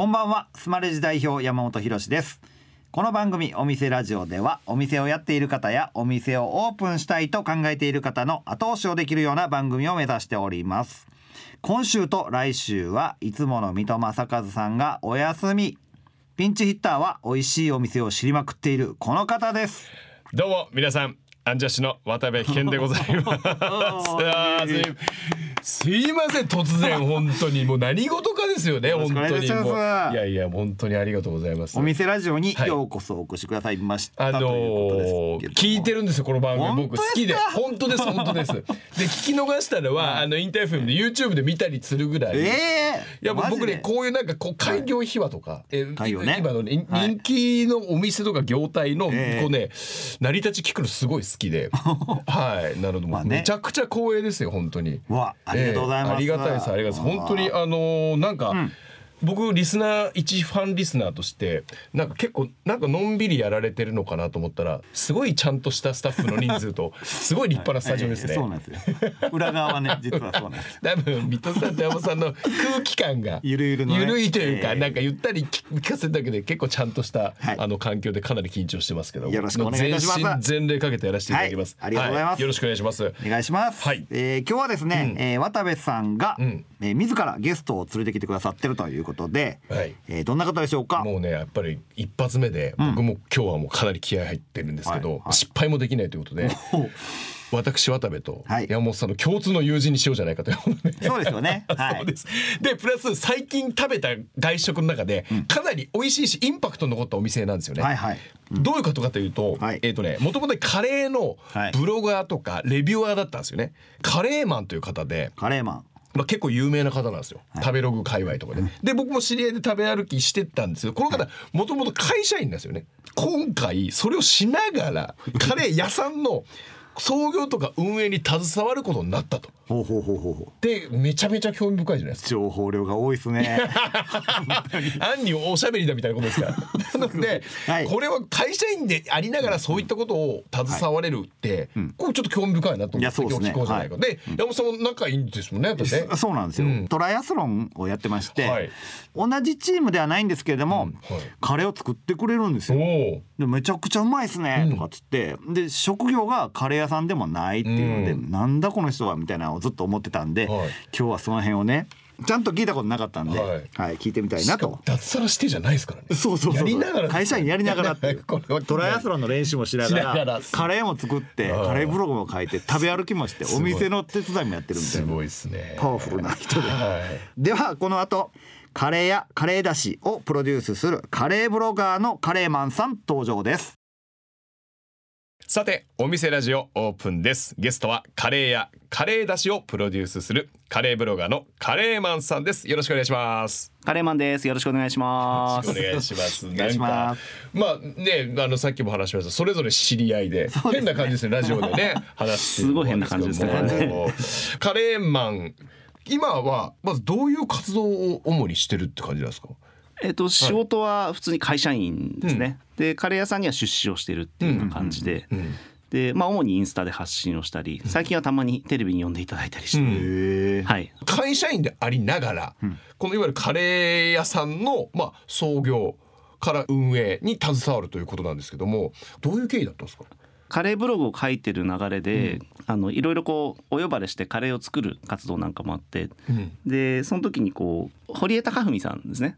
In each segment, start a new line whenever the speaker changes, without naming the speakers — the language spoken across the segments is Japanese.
こんばんは。スマレジ代表山本博です。この番組お店ラジオではお店をやっている方やお店をオープンしたいと考えている方の後押しをできるような番組を目指しております。今週と来週はいつもの三戸正和さんがお休み。ピンチヒッターは美味しいお店を知りまくっているこの方です。
どうも皆さんアンジャッシュの渡部健でございます すいません突然本当に。もう何事かですよね本当にもう。いやいや本当にありがとうございます。
お店ラジオに
はい。
ようこそお越しくださいました、
あの聞いてるんですよこの番組。僕好きで本当です本当です。で聞き逃したのはあのインターフェムで YouTube で見たりするぐらい。
ええ
いや僕ねこういうなんかこう開業秘話とか、えー
開業ね。
今の人気のお店とか業態のこ
ええ
うね成り立ち聞くのすごい好きで。はい。なのでもう
まあね。
めちゃくちゃ光栄ですよ本当に。
うわありがとうございます、
ええありがたいです。ありがたいです。本当にあのーなんか、僕リスナー一ファンリスナーとしてなんか結構なんかのんびりやられてるのかなと思ったらすごいちゃんとしたスタッフの人数と すごい立派なスタジオですね。
ええそうなんですよ。裏側はね 実はそうなんです。
多分水戸さんと山本さんの空気感が
ゆるゆるのね。
ゆるいというか、
ええ。
なんかゆったり聞かせるだけで結構ちゃんとした、
はい。
あの環境でかなり緊張してますけど
よろしくお願いします。
全身全霊かけてやらせていただきます、
はい。ありがとうございます。
はよろしくお願いします。
お願いします、
はい。
えー今日はですね、えー渡部さんが、
ん。
えー自らゲストを連れてきてくださってるということで、
はい。
えーどんな方でしょうか？
もうねやっぱり一発目で僕も今日はもうかなり気合入ってるんですけど、
はい。はい。
失敗もできないということで私渡部と
はい。
山本さんの共通の友人にしようじゃないかという
そうですよね。はい。
そうです。でプラス最近食べた外食の中でかなり美味しいしインパクトの残ったお店なんですよね。
はいはい。
どういうことかというと、
はい。
えっ、とねもともとカレーの
はい。
ブロガーとかレビュアーだったんですよね。カレーマンという方で。
カレーマン
まあ、結構有名な方なんですよ、食べログ界隈とかで、で僕も知り合いで食べ歩きしてったんですけどこの方もともと会社員なんですよね。今回それをしながらカレー屋さんの創業とか運営に携わることになったと。
ほうほうほうほう
でめちゃめちゃ興味深いじゃないですか。
情報量が多いですね。
案に。おしゃべりだみたいなことですから。なので、
はい。
これは会社員でありながらそういったことを携われるって、これちょっと興味深いなと思って
いやそうですね。
今日聞こうじゃないか、で山本さんも仲いいんですもんねね。
そうなんですよ、トライアスロンをやってまして、
はい。
同じチームではないんですけれども、
はい。
カレーを作ってくれるんです
お
よ。
お
でめちゃくちゃうまいっすねとかっつって、で職業がカレー屋さんでもないっていうので、なんだこの人はみたいなのをずっと思ってたんで、
はい。
今日はその辺をねちゃんと聞いたことなかったんで、は
はいい
聞いてみたいなと。
脱サラしてじゃないですからね。
そうそうそう
やりながら
会社員やりながらっていう。
これは。
トライアスロンの練習もしながらカレーも作って
はい。
カレーブログも書いて食べ歩きもしてお店の手伝いもやってるみたいな。
すごいですね。
パワフルな人で。
はい。
ではこの後カレーやカレーだしをプロデュースするカレーブロガーのカレーマンさん登場です
さてお店ラジオオープンです。ゲストはカレーやカレーだしをプロデュースするカレーブロガーのカレーマンさんです。よろしくお願いします。
カレーマンです。よろしくお願いします。
お願いします。なんかまあねあのさっきも話しました。それぞれ知り合いで変な感じですねラジオでね話してる
すごい変な感じですね。
カレーマン。今はまずどういう活動を主にしてるって感じなんですか？
えっと仕事は普通に会社員ですね。でカレー屋さんには出資をしてるっていうような感じで、
ん
でまあ主にインスタで発信をしたり、最近はたまにテレビに呼んでいただいたりして、
へえ
はい。
会社員でありながら、このいわゆるカレー屋さんのまあ創業から運営に携わるということなんですけどもどういう経緯だったんですか？
カレーブログを書いてる流れで、あのいろいろこうお呼ばれしてカレーを作る活動なんかもあって、
うん。
でその時にこう堀江貴文さんですね。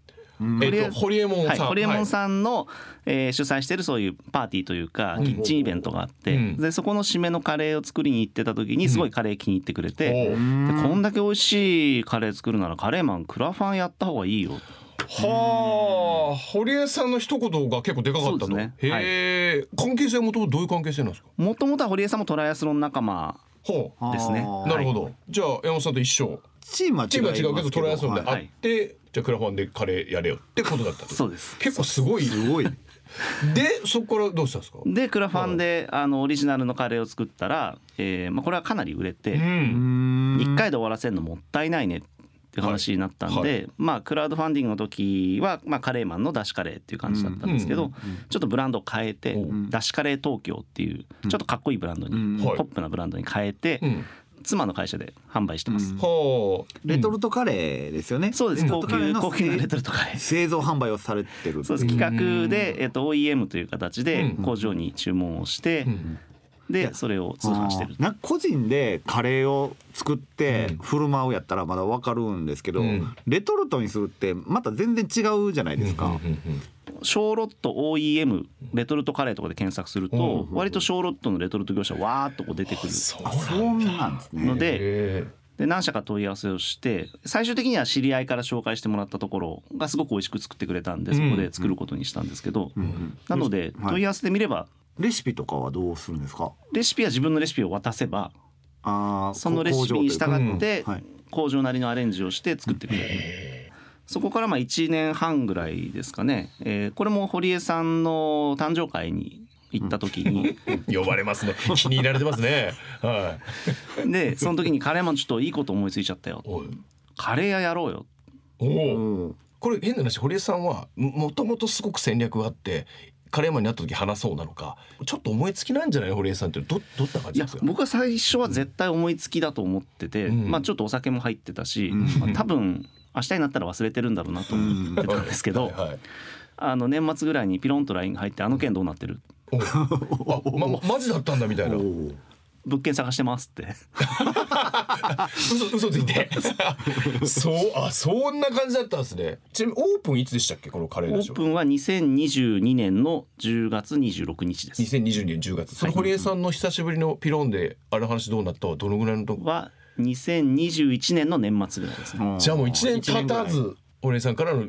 えっと堀江門
はい、
さん、
ホリエモン
ん
さんの、えー主催してるそういうパーティーというかキッチンイベントがあって、
うん。
でそこの締めのカレーを作りに行ってた時にすごいカレー気に入ってくれて、
おう
でこんだけ美味しいカレー作るならカレーマンクラファンやった方がいいよ
はあ、堀江さんの一言が結構でかかったと。
そうですね。
へえ、関係性はもともとどういう関係性なんですか？
もともとは堀江さんもトライアスロン仲間
ほう。
ですね。
あー。
なるほど。じゃあ山本さんと一緒。
チームは
チームは違うけどトライアスロンで
はい
会って、じゃあクラファンでカレーやれよってことだったと。
そうです
結構すごい。
すごい
でそこからどうしたんですか？
でクラファンであのオリジナルのカレーを作ったら、えーまあ、これはかなり売れて、
うん。
1回で終わらせるのもったいないねって話になったんで、
はいは
まあクラウドファンディングの時は、まあ、カレーマンのだしカレーっていう感じだったんですけど、
うん
ちょっとブランドを変えて
うん
だしカレー東京っていうちょっとかっこいいブランドに、ポップなブランドに変えて、
うん。
妻の会社で販売してます、
うん。
ほう。
レトルトカレーですよね。
そうです。高
レトルトカレーの
級高級なレトルトカレー。
製造販売をされてる。
そうです。企画で、えっと OEM という形で
うん。
工場に注文をして、
うん。
でそれを通販してる。
な個人でカレーを作って
うん。
振る舞うやったらまだわかるんですけど、
うん。
レトルトにするってまた全然違うじゃないですか。
小ロット OEM レトルトカレーとかで検索する
うん
と割と小ロットのレトルト業者わーっとこう出てくる。
そう
あそうなんですね。
ので
へ
で何社か問い合わせをして最終的には知り合いから紹介してもらったところがすごく美味しく作ってくれたんでそこで作ることにしたんですけど、
うん
なので
はい。
問い合わせてみれば
レシピとかはどうするんですか？
レシピは自分のレシピを渡せばそのレシピに従って工場なりのアレンジをして作ってくれる。そこからまあ1年半ぐらいですかね、えーこれも堀江さんの誕生会に行った時に、
ー 呼ばれますね。気に入られてますね。は
でその時にカレーマンちょっといいこと思いついちゃったよ。カレー屋やろうよ。
おお。
うん。
これ変な話堀江さんはもともとすごく戦略があってカレーマンになった時話そうなのかちょっと思いつきなんじゃない堀江さんってどどんな感じですか？
僕は最初は絶対思いつきだと思ってて、
うん。
まあちょっとお酒も入ってたし、
うん。
まあ多分明日になったら忘れてるんだろうなと思ってたんですけど、
はいはい。
あの年末ぐらいにピロンと LINE が入って「あの件どうなってる？
おあままマジだったんだみたいな。
物件探してます」って。
嘘嘘ついて。そうあそんな感じだったんですね。ちなみにオープンいつでしたっけ？このカレー
オ。ープンは2022年の10月26日です。
2022年10月。その堀江さんの久しぶりのピロンであれ話どうなった？はどのぐらいのとこ？
は2021年の年末ぐらいですね。
うん。
じゃあもう1年経たず堀江さんからの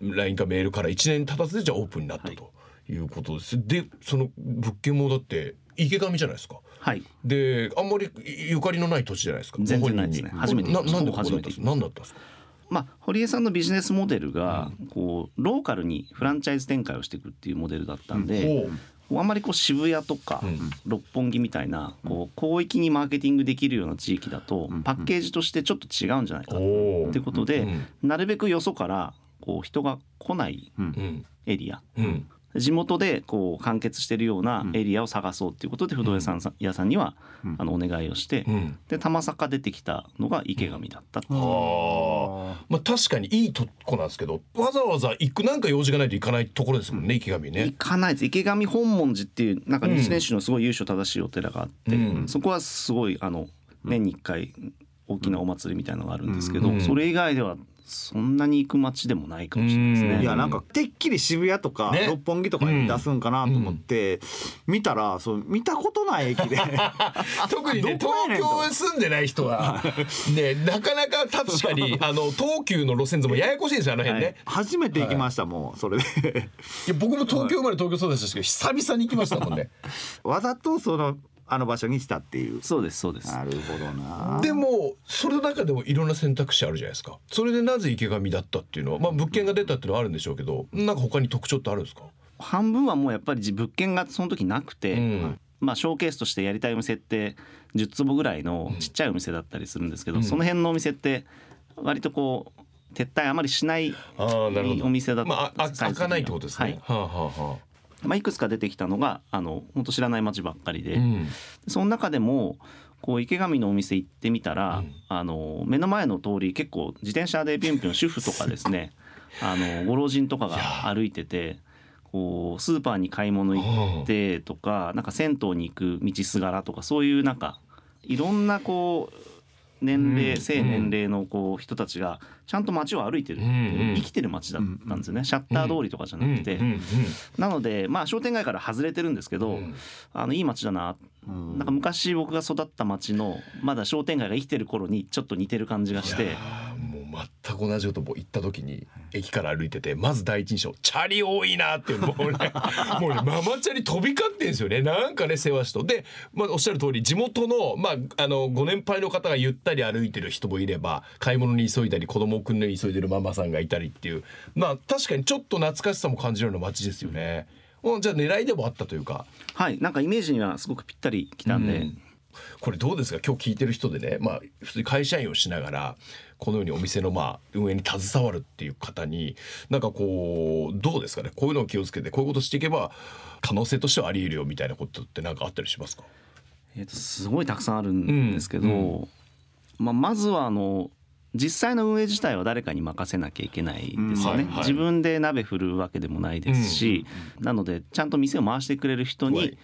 LINE かメールから1年経たずでじゃあオープンになったとい。うことです、でその物件もだって池上じゃないですか。
はい。
であんまりゆかりのない土地じゃないですか。
全然ないですね。
に。
初めて
ななんでここ
初めて
だったんですか？何だったんですか？
まあ堀江さんのビジネスモデルがこうローカルにフランチャイズ展開をしていくっていうモデルだったんで、あんまりこう渋谷とか
うん。
六本木みたいなこう広域にマーケティングできるような地域だと
ん。
パッケージとしてちょっと違うんじゃないか
お
ってことで
うん
なるべくよそからこう人が来ない
うん。
エリア。
うん
地元でこう完結してるようなエリアを探そうっていうことで不動産屋さんには
うん。
あのお願いをして
うん。
で玉坂出てきたのが池上だったっう。
ああまあ確かにいいとこなんですけどわざわざ行くなんか用事がないと行かないところですもんね池上
行
ね
かないです。池上本門寺っていうなんか
うん
日蓮宗のすごい由緒正しいお寺があって、
うん。
そこはすごいあの年に1回大きなお祭りみたいなのがあるんですけど、
うん。
それ以外ではそんなに行く街でもないかもしれないですね。
うん。
いやなんかてっきり渋谷とか
ね。
六本木とかに出すんかなと思って見たらそう見たことない駅で。
特にね東京に住んでない人は ねなかなか確かに あの東急の路線図もややこしいんですよあの辺ね、
はい。
初めて行きましたもんそれで。
いや僕も東京生まれ東京育ちですけど久々に行きましたもんね。
わざとそのあの場所にしたっていう。
そうですそうです。
なるほどな。
でもそれの中でもいろんな選択肢あるじゃないですか。それでなぜ池上だったっていうのはまあ物件が出たっていうのはあるんでしょうけどなんか他に特徴ってあるんですか、
半分はもうやっぱり物件がその時なくて、
うん。
まあ、ショーケースとしてやりたいお店って10坪ぐらいのちっちゃいお店だったりするんですけど、
うん。
その辺のお店って割とこう撤退あまりしない
ああなるほど。
お店だった
まあ開かないってことですね、
はい。
はあはあは
まあ、いくつか出てきたのがあの本当知らない街ばっかりで、
あうん。
その中でもこう池上のお店行ってみたら、
うん。
あの目の前の通り結構自転車でピュンピュン主婦とかですね あのご老人とかが歩いててこうスーパーに買い物行ってとかなんか銭湯に行く道すがらとかそういうなんかいろんなこう年齢、
うん。
性年齢のこう人たちがちゃんと街を歩いてる生きてる街だったんですよね、シャッター通りとかじゃなくて、なのでまあ商店街から外れてるんですけど、
うん。
あのいい街だな。
うん。
なんか昔僕が育った町のまだ商店街が生きてる頃にちょっと似てる感じがして
全く同じことも行った時に駅から歩いててまず第一印象チャリ多いなってもうね もうねママチャリ飛び交ってんですよね。なんかね世話しとで、まあ、おっしゃる通り地元の,、まあ、あのご年配の方がゆったり歩いてる人もいれば買い物に急いだり子供を送るのに急いでるママさんがいたりっていう。まあ確かにちょっと懐かしさも感じるような街ですよね。もうじゃあ狙いでもあったというか。
はい。なんかイメージにはすごくぴったりきたんで、
うんこれどうですか？今日聞いてる人でねまあ普通に会社員をしながらこのようにお店のまあ運営に携わるっていう方になんかこうどうですかね？こういうのを気をつけてこういうことしていけば可能性としてはあり得るよみたいなことってなんかあったりしますか？
えー、とすごいたくさんあるんですけど、
うん。
まあ、まずはあの実際の運営自体は誰かに任せなきゃいけないですよね、
うん。はいはい。
自分で鍋振るわけでもないですし、なのでちゃんと店を回してくれる人に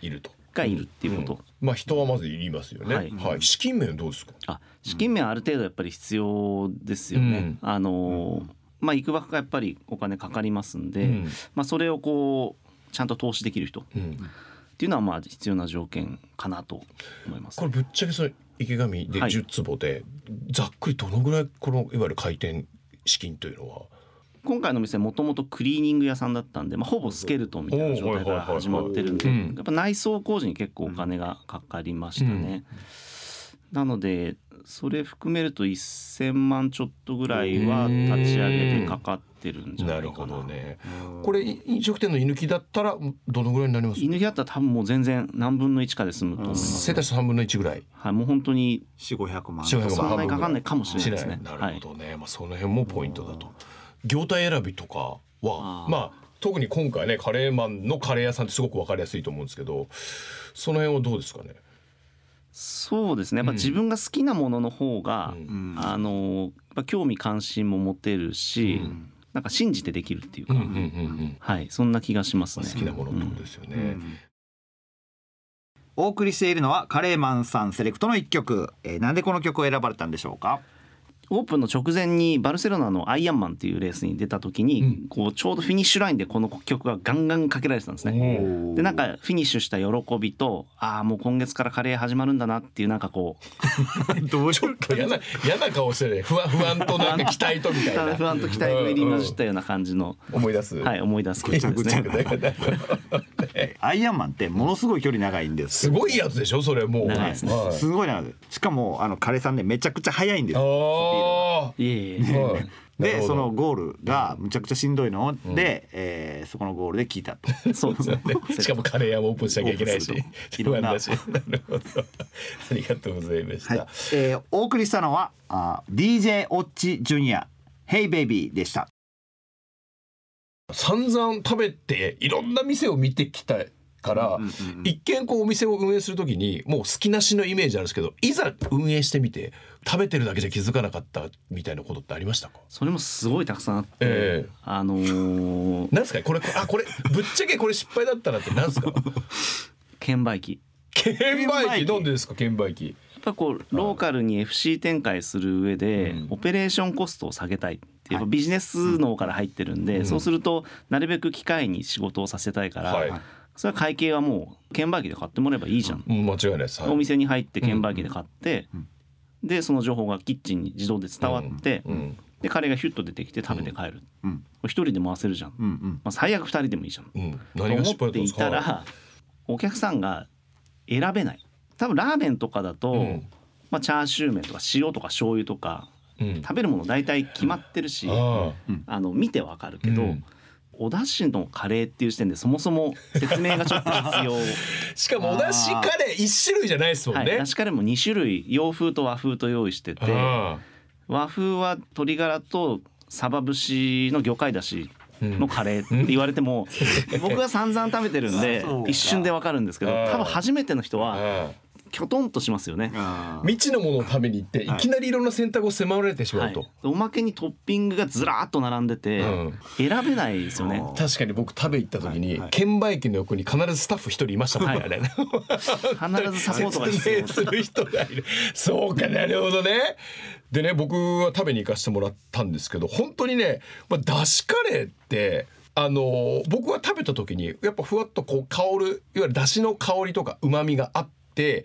いると。
がいるっていうこと、
うんまあ人はまずいりますよね。は
はいい。
資金面どうですか？
あ資金面はある程度やっぱり必要ですよね。
うん
あのーまあいくばくかやっぱりお金かかりますんで、
うん
まあそれをこうちゃんと投資できる人っ
うん
ていうのはまあ必要な条件かなと思います
こ。れぶっちゃけその池上で
はい
10坪で、ざっくりどのぐらいこのいわゆる開店資金というのは。
今回の店もともとクリーニング屋さんだったんで、まあ、ほぼスケルトンみたいな状態から始まってるんでやっぱ内装工事に結構お金がかかりましたね。なのでそれ含めると1,000万ちょっとぐらいは立ち上げでかかってるんじゃな
ないる
かな。
ほどね。これ飲食店の居抜きだったらどのぐらいになります。
犬だったら多分もう全然何分の1かで済むと思います。
世帯三分の一ぐらい。
はい、もう本当に
四五百万。
400万
そんなにかかんないかもしれないですね。
なるほどね、まあその辺もポイントだと。業態選びとかはまあ特に今回ねカレーマンのカレー屋さんってすごくわかりやすいと思うんですけど、その辺はどうですかね？
そうですね。やっぱ自分が好きなものの方が、
うん。
うん
あのやっぱ興味関心も持てるし、
うん。
なんか信じてできるっていうか、
うんうんうんうん。
はい。そんな気がします
まあ
ね。
好きなものってことですよね。
うん。お送りしているのはカレーマンさんセレクトの一曲、えー、なんでこの曲を選ばれたんでしょうか？
オープンの直前にバルセロナのアイアンマンっていうレースに出た時に、
うん。
こうちょうどフィニッシュラインでこの曲がガンガンかけられてたんですね。
お
でなんかフィニッシュした喜びとああもう今月からカレー始まるんだなっていうなんかこう
どうしよ
嫌な嫌な顔してるね。不安不安となんか 期待とみたいな。
不安と期待が入り混じったような感じの、
思い出す。
はい、思い出す曲ですね。
アイアンマンってものすごい距離長いんです
すごいやつでしょ？それもう。
長いですね。
はい。
すごい長い。しかもあのカレーさんでめちゃくちゃ速いんです
いえいえ
あ。はい
でそのゴールがむちゃくちゃしんどいの？で、えーそこのゴールで聞いたと。
そうですね。
しかもカレー屋もオープンしなきゃいけないし。
いろんな
不安だし。な。るほど。ありがとうございました、
はい、えーお送りしたのはあ DJ オッチジュニア。Hey Baby でした。
散々食べていろんな店を見てきたから、一見こうお店を運営するときにもう好きなしのイメージあるんですけどいざ運営してみて食べてるだけじゃ気づかなかったみたいなことってありましたか？
それもすごいたくさんあって、
ええ。
あのー
なんですか？これあこれぶっちゃけこれ失敗だったなってなんですか？
券売機。
券売機？なんでですか？券売機。
やっぱこうローカルに FC 展開する上で、
うん。
オペレーションコストを下げたいっていう、
はい。
ビジネス脳から入ってるんで、
うん。
そうするとなるべく機械に仕事をさせたいから、
はい
それは会計はもう券売機で買ってもらえばいいじゃん、
うん間違いないです、はい。
お店に入って券売機で買って、
うん
でその情報がキッチンに自動で伝わって、
うん
でカレーがヒュッと出てきて食べて帰る、一人で回せるじゃん、まあ、最悪二人でもいいじゃん。
うん、何が
思
っ
ていたらお客さんが選べない。多分ラーメンとかだと、
うん。
まあ、チャーシュー麺とか塩とか醤油とか
うん。
食べるもの大体決まってるし、
あ
あの見てわかるけど、
うん
お出汁のカレーっていう時点でそもそも説明がちょっと必要、
あ しかもお出汁カレー一種類じゃないですもん
はい、
ね、
出汁カレーも2種類。洋風と和風と用意してて
あ
和風は鶏ガラとサバ節の魚介だし
うん。
のカレーって言われても、僕が散々食べてるんで 一瞬でわかるんですけど多分初めての人
あ
は
あ
きょとんとしますよね。
未知のものを食べに行ってい。きなりいろんな選択を迫られてしま
はい。
うと、、
おまけにトッピングがずらーっと並んでて、
うん。
選べないですよね。
あ
確かに僕食べ行った時に、
はいはい。
券売機の横に必ずスタッフ一人いましたもん。ね、
はい。必ずサポートが必要
す。る人がいるそうかなるほどね。でね僕は食べに行かせてもらったんですけど本当にね、まあ、だしカレーってあの僕は食べた時にやっぱふわっとこう香るいわゆるだしの香りとかうまみがあって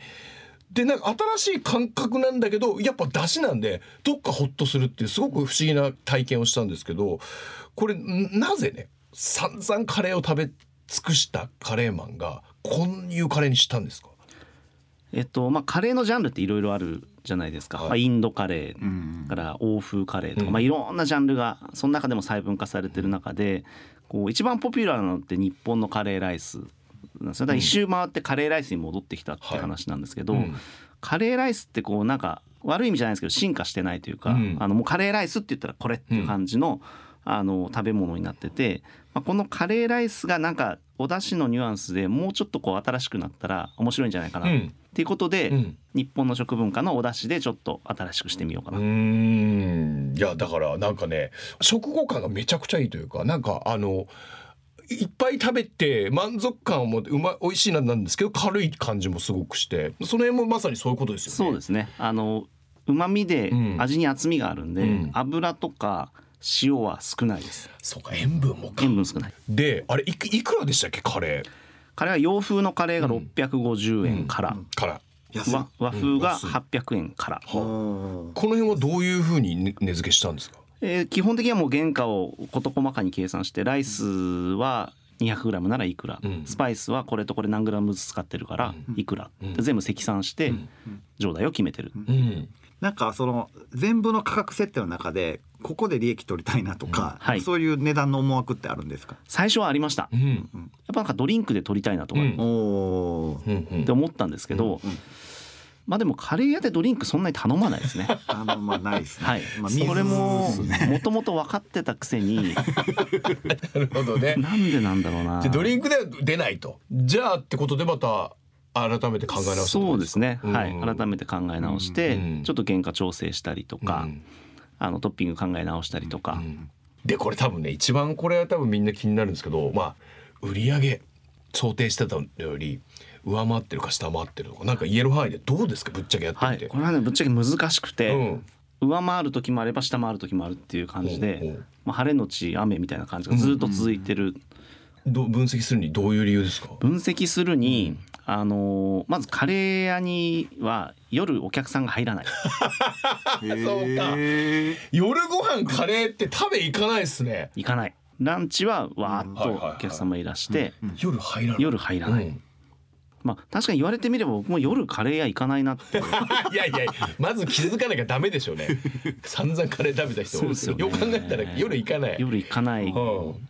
でなんか新しい感覚なんだけどやっぱだしなんでどっかホッとするっていうすごく不思議な体験をしたんですけどこれんなぜね散々カレーを食べ尽くしたカレーマンがこういうカレーにしたんですか？
えっとまあカレーのジャンルっていろいろあるじゃないですか、
はい。
まあ、インドカレー
うん。
から欧風カレーとか、
うん。
まあ、いろんなジャンルがその中でも細分化されてる中でこう一番ポピュラーなのって日本のカレーライスなんですよ。だから一周回ってカレーライスに戻ってきたって話なんですけど、
うん。
カレーライスってこうなんか悪い意味じゃないですけど進化してないというか、
うん。
あのもうカレーライスって言ったらこれっていう感じの,、あの食べ物になってて、まあ、このカレーライスがなんかお出汁のニュアンスでもうちょっとこう新しくなったら面白いんじゃないかなっていうことで、
うん。
日本の食文化のお出汁でちょっと新しくしてみようかな、
うーん。いやだからなんかね食後感がめちゃくちゃいいというかなんかあのいっぱい食べて満足感もうま美味しいななんですけど軽い感じもすごくして。その辺もまさにそういうことですよね。
そうですね。あの旨味で
うん。
味に厚みがあるんで、
うん。
油とか塩は少ないです。
そうか塩分もか。
塩分少ない。
であれいくいくらでしたっけカレー？
カレーは洋風のカレーが
うん。
650円から、
から。
安い
和和風が
安い。
800円から、
この辺はどういうふうに値値付けしたんですか？
えー基本的にはもう原価を事細かに計算してライスは 200g ならいくら、
うん。
スパイスはこれとこれ何グラムずつ使ってるからいくら、
うん。
で全部積算して上代を決めてる、
うん。
なんかその全部の価格設定の中でここで利益取りたいなとか、
はい。
そういう値段の思惑ってあるんですか、
最初はありました。やっ
うん
ぱなんかドリンクで取りたいなとか
うん。
って思ったんですけど、まあでもカレー屋でドリンクそんなに頼まないですね。
あのまあないですね。
はい、
まあ、
それももともと分かってたくせに。
なるほどね。
なんでなんだろうな。
ドリンクでは出ないと。じゃあってことでまた改めて考え直す
そうですね、
うん。
はい。改めて考え直して、
うん。
ちょっと原価調整したりとか、
うん。
あのトッピング考え直したりとか、
うん。でこれ多分ね一番これは多分みんな気になるんですけどまあ売り上げ想定してたのより上回ってるか下回ってるとか。なんか言える範囲でどうですか？ぶっちゃけやってみて。
はい。これはねぶっちゃけ難しくて、
うん。
上回る時もあれば下回る時もあるっていう感じで、
ほうほう。
まあ、晴れのち雨みたいな感じがずっと続いてる、
どう分析するにどういう理由ですか？
分析するに、あのーまずカレー屋には夜お客さんが入らない。
そうか。夜ご飯カレーって食べ行かないですね。
行かない。ランチはわーっとお客様いらして、
夜入らない。
夜入らない、
うん
まあ確かに言われてみれば僕も夜カレー屋行かないなって。
いやいやまず気づかなきゃダメでしょうね。散々カレー食べた人
そうですよね。
よく考えたら夜行かない。
夜行かない。
う。ん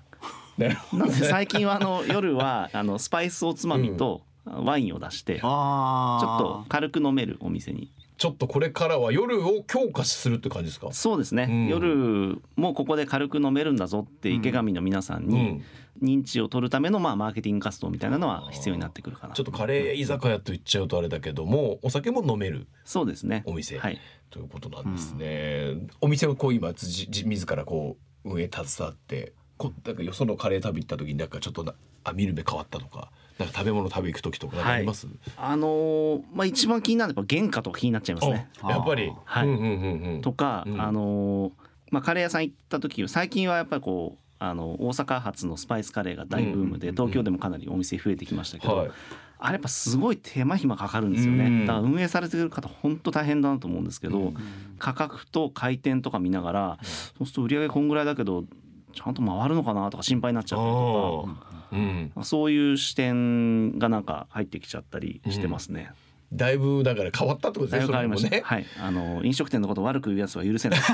な
ので最近はあの夜はあのスパイスおつまみとワインを出してちょ
あ
っと軽く飲めるお店に
ちょっとこれからは夜を強化するって感じですか？
そうですね、
うん。
夜もここで軽く飲めるんだぞって池上の皆さん
う
に
ん。
認知を取るためのまあマーケティング活動みたいなのは必要になってくるかな
ちょっとカレー居酒屋と言っちゃうとあれだけどもお酒も飲める
そうですね。
お店
はい。
ということなんですね、お店をこう今じじ自らこう運営携わってこなんかよそのカレー食べ行った時になんかちょっとなあ見る目変わったとかなんか食べ物食べ行く時とかあります、
あのーまあ一番気になるのは原価とか気になっちゃいますね。
あやっぱり、
はい。
うんうんうんうん。
とか、
うん。
あのーまあ、カレー屋さん行った時最近はやっぱりこうあの大阪発のスパイスカレーが大ブームで、
うん
東京でもかなりお店増えてきましたけど、
はい。
あれやっぱすごい手間暇かかるんですよね、
うん。
だから運営されてる方本当大変だなと思うんですけど、
うん。
価格と回転とか見ながら、そうすると売り上げこんぐらいだけどちゃんと回るのかなとか心配になっちゃったりと
あー。うん。
かそういう視点がなんか入ってきちゃったりしてますね。
だいぶだから変わったってことですねね。
はい、あの飲食店のことを悪く言うやつは許せない。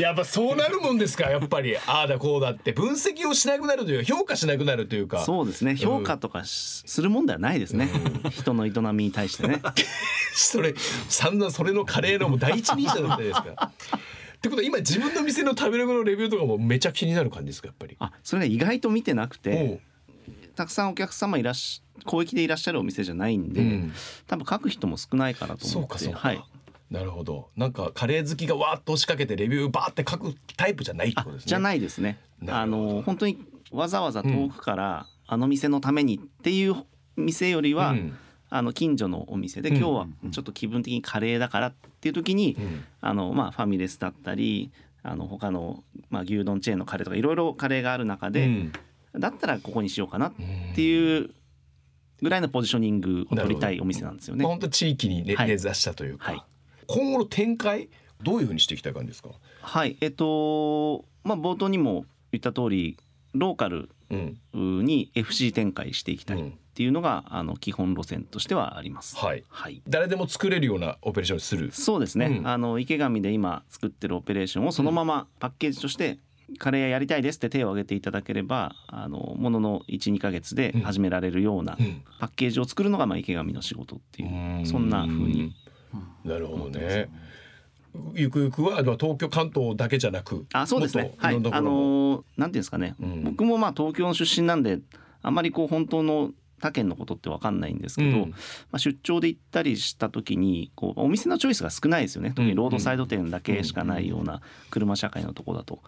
やっぱそうなるもんですかやっぱり。ああだこうだって。分析をしなくなるというか評価しなくなるというか。
そうですね。評価とかしするもんではないですね、人の営みに対してね。
それ散々それのカレーのもう第一人者だったじゃないですか。ってことは今自分の店の食べログのレビューとかもめちゃ気になる感じですかやっぱり？
あそれが意外と見てなく
お
て
う。
たくさんお客様いらっし広域でいらっしゃるお店じゃないんで、
うん。
多分書く人も少ないからと思って
そうかそうか、
はい、
なるほど。なんかカレー好きがわーっと押しかけてレビューバーって書くタイプじゃないって
あ
ことですね。
じゃないですね。あの本当にわざわざ遠くから、あの店のためにっていう店よりは、
うん
あの近所のお店で
うん。
今日はちょっと気分的にカレーだからっていう時に、
うん。
あのまあ、ファミレスだったりあの他の、まあ、牛丼チェーンのカレーとかいろいろカレーがある中で、
うん。
だったらここにしようかなっていうぐらいのポジショニングを取りたいお店なんですよね。
まあ。本当地域にね、
はい。
根ざしたというか、
はい。
今後の展開どういうふうにしていきたい感じですか？
はい。えっとまあ冒頭にも言った通りローカル
うん。
に FC 展開していきたいっ
うん
ていうのが、あの基本路線としてはあります。
はい。
はい。
誰でも作れるようなオペレーションにする。
そうですね、
うん。
あの池上で今作ってるオペレーションをそのままパッケージとしてカレー屋やりたいですって手を挙げていただければあのものの12ヶ月で始められるような
うん。
パッケージを作るのがまあ池上の仕事っていうそんな風に。
なるほどね。ゆくゆくはまあ東京関東だけじゃなく
あそうですね。はい。いあのーなんていうんですかね、
うん。
僕もまあ東京の出身なんであんまりこう本当の他県のことって分かんないんですけど、
うん。
まあ、出張で行ったりした時にこうお店のチョイスが少ないですよね。特にロードサイド店だけしかないような車社会のとこだと。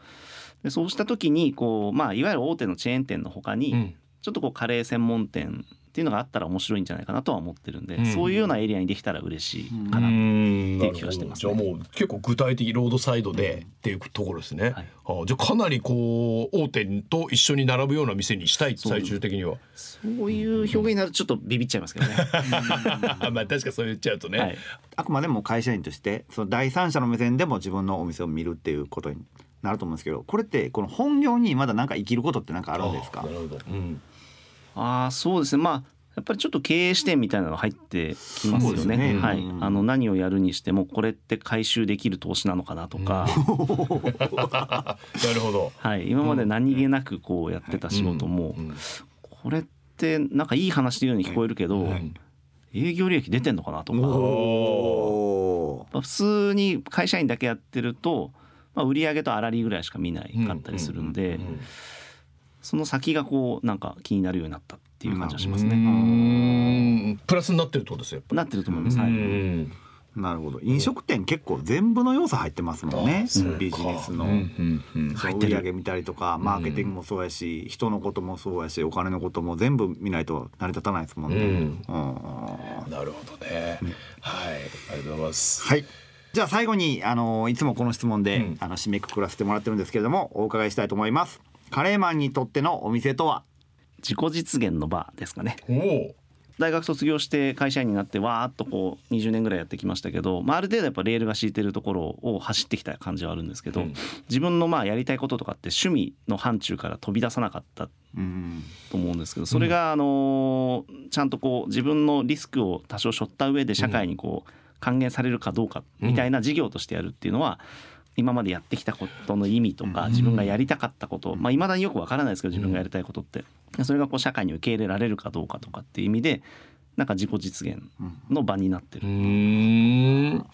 でそうした時にこう、まあ、いわゆる大手のチェーン店の他に、
うん。
ちょっとこうカレー専門店っていうのがあったら面白いんじゃないかなとは思ってるんで、
うん
そういうようなエリアにできたら嬉しいかな、
ん
っていう気はしてます
じゃあもう結構具体的ロードサイドでっていうところですね。
はい
あじゃあかなりこう大手と一緒に並ぶような店にしたい
そう
最終的には。
そういう表現になるとちょっとビビっちゃいますけどね。
まあ確かそう言っちゃうとね。
はい、
あくまでも会社員としてその第三者の目線でも自分のお店を見るっていうことになると思うんですけどこれってこの本業にまだ何か生きることって何かあるんですか？
なるほど。うん。
ああそうですね。まあやっぱりちょっと経営視点みたいなのが入ってきますよ
そうです
ね。はい。
ねう、ん。
あの何をやるにしてもこれって回収できる投資なのかなとか、
なるほど。
はい、今まで何気なくこうやってた仕事も、
うん
これってなんかいい話で言うように聞こえるけど、
ん
営業利益出てんのかなとか、普通に会社員だけやってると、まあ、売上と粗利ぐらいしか見ないかったりするんで、
うん
その先がこうなんか気になるようになったっていう感じがします
う
ね。
ん。プラスになってるってことですよ。
なってると思い
ぱ
ます。はい。
うん
なるほど。飲食店結構全部の要素入ってますもんね。ビジネスの。
うんうんうん。
そう売り上げ見たりとかマーケティングもそうやし、人のこともそうやしお金のことも全部見ないと成り立たないですもんね。
うん。
うん。
なるほどね。はい、ありがとうございます。
はい。じゃあ最後にあのいつもこの質問で、
うん。
あの締めくくらせてもらってるんですけれどもお伺いしたいと思います。カレーマンにとってのお店とは？
自己実現の場ですかね。大学卒業して会社員になってわーっとこう20年ぐらいやってきましたけど、まあ、ある程度やっぱレールが敷いてるところを走ってきた感じはあるんですけど、
うん。
自分のまあやりたいこととかって趣味の範疇から飛び出さなかった
うん
と思うんですけどそれがあのーちゃんとこう自分のリスクを多少背負った上で社会にこう還元されるかどうかみたいな事業としてやるっていうのは今までやってきたことの意味とか自分がやりたかったことまあ未だによくわからないですけど自分がやりたいことってそれがこう社会に受け入れられるかどうかとかっていう意味でなんか自己実現の場になって
う
る。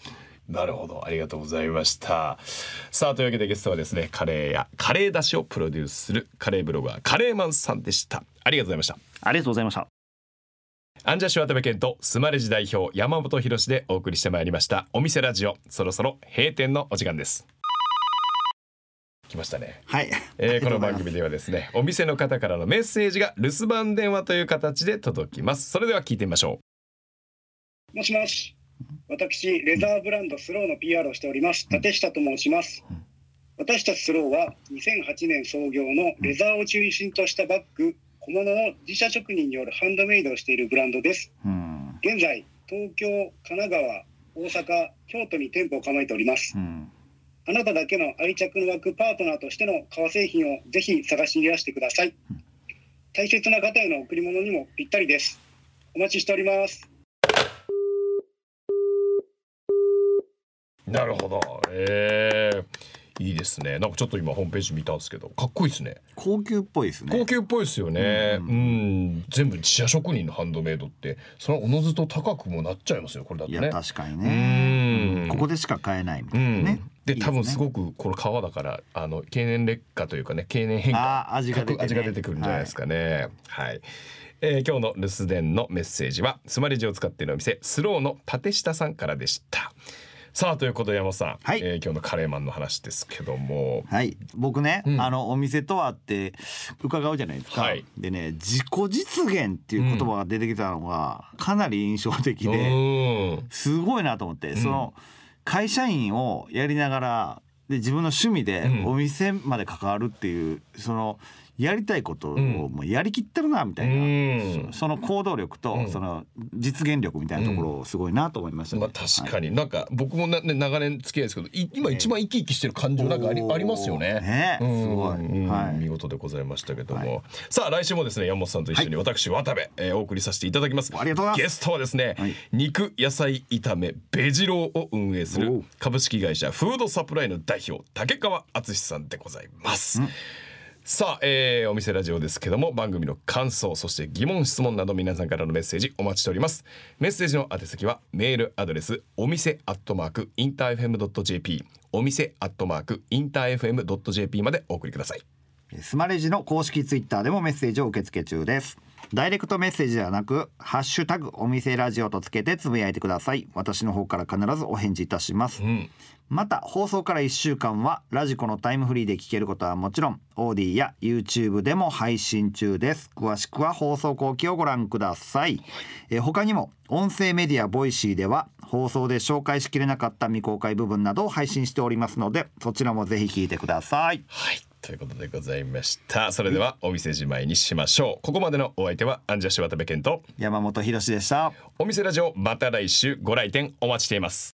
なるほど、ありがとうございました。さあというわけでゲストはですね、カレーやカレーだしをプロデュースするカレーブロガーカレーマンさんでした。ありがとうございました。
ありがとうございました。
アンジャッシュ渡部健とスマレジ代表山本博史でお送りしてまいりました。お店ラジオそろそろ閉店のお時間です。来ましたね、
はい、
えーこの番組ではですねお店の方からのメッセージが留守番電話という形で届きます。それでは聞いてみましょ
もしもし。私、レザーブランドスローの PR をしております。立下と申します。私たちスローは2008年創業のレザーを中心としたバッグ、小物を自社職人によるハンドメイドをしているブランドです。
うん
現在、東京、神奈川、大阪、京都に店舗を構えております
う。ん
あなただけの愛着の湧くパートナーとしての革製品をぜひ探しいらしてください。大切な方への贈り物にもぴったりです。お待ちしております。
うなるほどえー、いいですね。なんかちょっと今ホームページ見たんですけどかっこいいですね。
高級っぽいですね。
高級っぽいですよね。
う
うんん、全部自社職人のハンドメイドってそれはおのずと高くもなっちゃいますよこれだと
い
ね
や確かに
う
ね。
ん。
ここでしか買えないみた
う
いなん。ね。
で
いい
多分すご
く
くこの皮だからあの経年劣化というかね経年変化。
味が出てね。
味が出てくるんじゃないですかね。はい、えー今日の留守電のメッセージはスマレジを使っているお店スローの立下さんからでしたさあということで山本さん、
はい。
えー今日のカレーマンの話ですけども。
はい。僕ね、
うん。
あのお店とはって伺うじゃないですか、
はい。
でね自己実現っていう言葉が出てきたのがかなり印象的
う
で、
ーん。
すごいなと思って、その会社員をやりながらで自分の趣味で
うん。
お店まで関わるっていうそのやりたいことを
うん。
もうやりきってるなみたいな、
うん。
そその行動力と、
うん。
その実現力みたいなところすごいなと思いましたね、
まあ確かに、なんか僕もな、ね、長年付き合いですけどい今一番生き生きしてる感情なんかあり,、ありますよね。
ね
うん
すごい。
うん。
はい。
見事でございましたけども、
は
さあ来週もですね山本さんと一緒に私渡部、えーお送りさせていただきます。
ありがとうございます。
ゲストはですね、
はい。
肉野菜炒めベジローを運営する株式会社フードサプライの代表竹川敦さんでございます。さあ、えーお店ラジオですけども番組の感想そして疑問質問など皆さんからのメッセージお待ちしております。メッセージの宛先はメールアドレスお店アットマークインター FM.jp お店アットマークインター FM.jp までお送りください。
スマレジの公式ツイッターでもメッセージを受付中です。ダイレクトメッセージではなくハッシュタグお店ラジオとつけてつぶやいてください。私の方から必ずお返事いたします、
うん。
また放送から1週間は radiko のタイムフリーで聞けることはもちろん AuDee や YouTube でも配信中です。詳しくは放送後記をご覧ください、えー他にも音声メディア Voicy では放送で紹介しきれなかった未公開部分などを配信しておりますのでそちらもぜひ聞いてください。
はいということでございました。それではお店じまいにしましょう。ここまでのお相手はアンジャッシュ渡部健と
山本博史でした。
お店ラジオまた来週ご来店お待ちしています